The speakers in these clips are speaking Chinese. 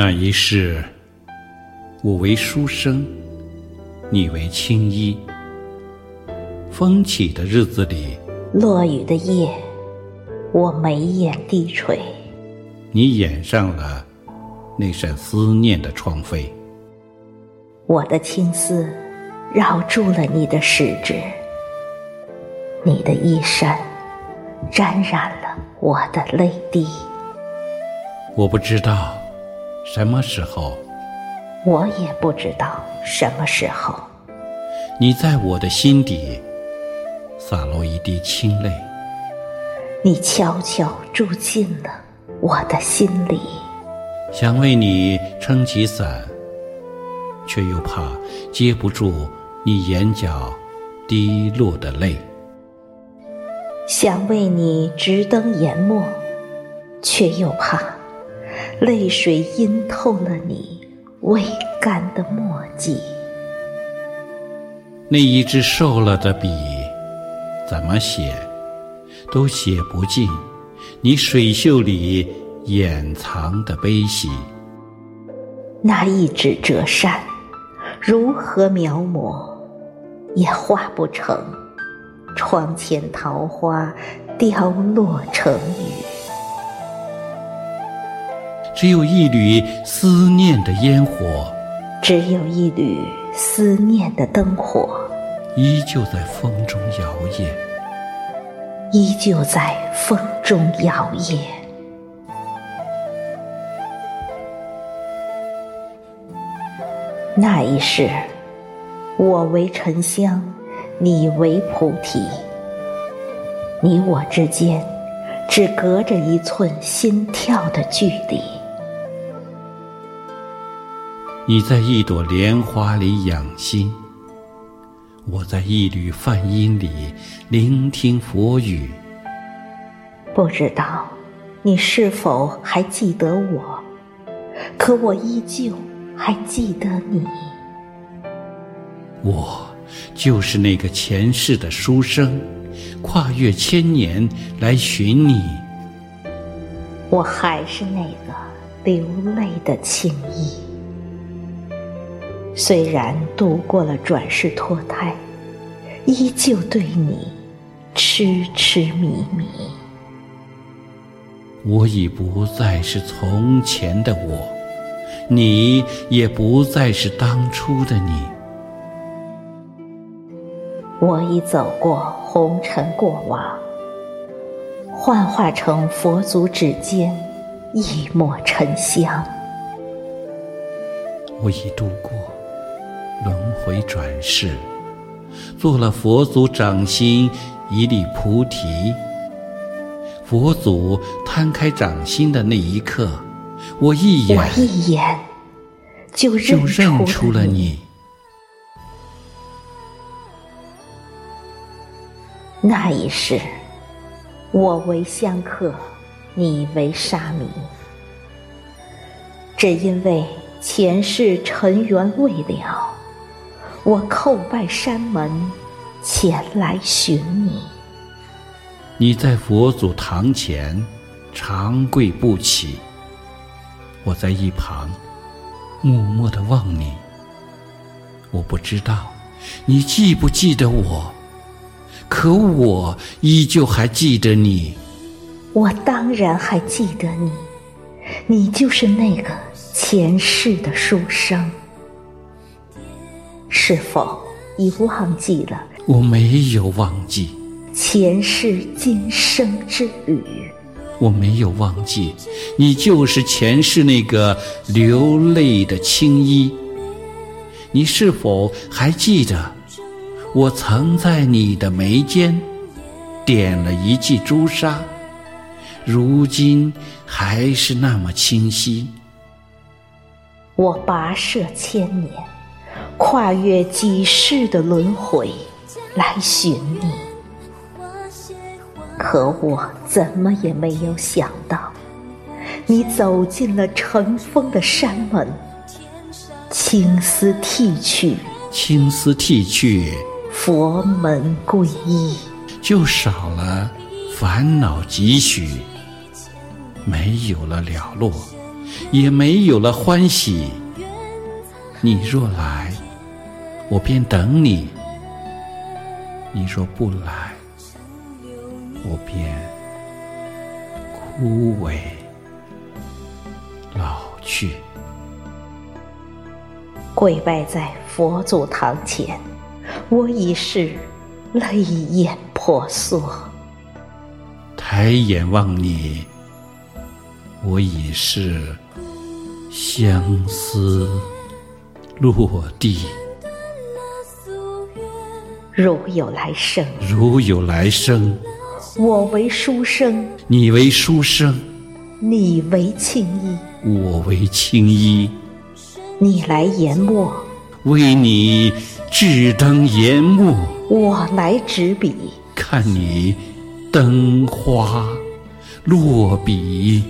那一世，我为书生，你为青衣。风起的日子里，落雨的夜，我眉眼低垂。你掩上了那扇思念的窗扉。我的青丝绕住了你的食指，你的衣衫沾染了我的泪滴。我不知道。什么时候？我也不知道什么时候。你在我的心底洒落一滴清泪，你悄悄住进了我的心里。想为你撑起伞，却又怕接不住你眼角滴落的泪。想为你直登研墨，却又怕。泪水浸透了你未干的墨迹，那一支瘦了的笔，怎么写都写不尽你水袖里掩藏的悲喜。那一纸折扇，如何描摹也画不成窗前桃花凋落成雨。只有一缕思念的烟火，只有一缕思念的灯火，依旧在风中摇曳，依旧在风中摇曳。那一世，我为沉香，你为菩提，你我之间只隔着一寸心跳的距离。你在一朵莲花里养心，我在一缕梵音里聆听佛语。不知道你是否还记得我？可我依旧还记得你。我就是那个前世的书生，跨越千年来寻你。我还是那个流泪的青衣。虽然度过了转世脱胎，依旧对你痴痴迷迷。我已不再是从前的我，你也不再是当初的你。我已走过红尘过往，幻化成佛祖指尖一抹沉香。我已度过。轮回转世，做了佛祖掌心一粒菩提。佛祖摊开掌心的那一刻，我一眼，我一眼就认出了你。那一世，我为香客，你为沙弥，只因为前世尘缘未了。我叩拜山门，前来寻你。你在佛祖堂前长跪不起，我在一旁默默的望你。我不知道你记不记得我，可我依旧还记得你。我当然还记得你，你就是那个前世的书生。是否已忘记了？我没有忘记前世今生之旅。我没有忘记，你就是前世那个流泪的青衣。你是否还记得，我曾在你的眉间点了一记朱砂，如今还是那么清晰。我跋涉千年。跨越几世的轮回来寻你，可我怎么也没有想到，你走进了尘封的山门，青丝剃去，青丝剃去，佛门皈依，就少了烦恼几许，没有了了落，也没有了欢喜。你若来，我便等你；你若不来，我便枯萎老去。跪拜在佛祖堂前，我已是泪眼婆娑；抬眼望你，我已是相思落地。如有来生，如有来生，我为书生，你为书生，你为青衣，我为青衣。你来研墨，为你制灯研墨；我来执笔，看你灯花。落笔。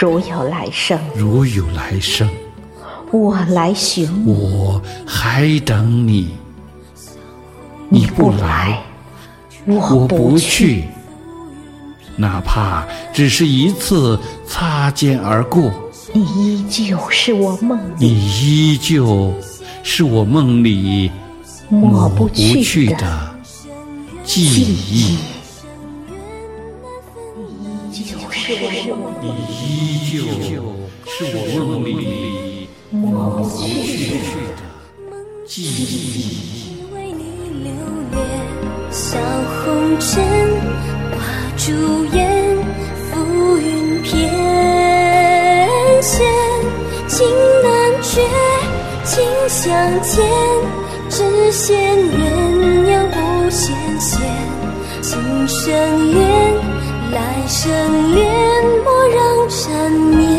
如有来生，如有来生，我来寻。你；我还等你，你不来，我不去。哪怕只是一次擦肩而过，你依旧是我梦里，你依旧是我梦里。抹不去的记忆。你依旧是我你依旧是我梦里抹不去的记忆。为你留恋，小红尘。朱颜浮云翩跹，情难绝，情相牵，只羡鸳鸯不羡仙。情深缘，来生恋莫让缠绵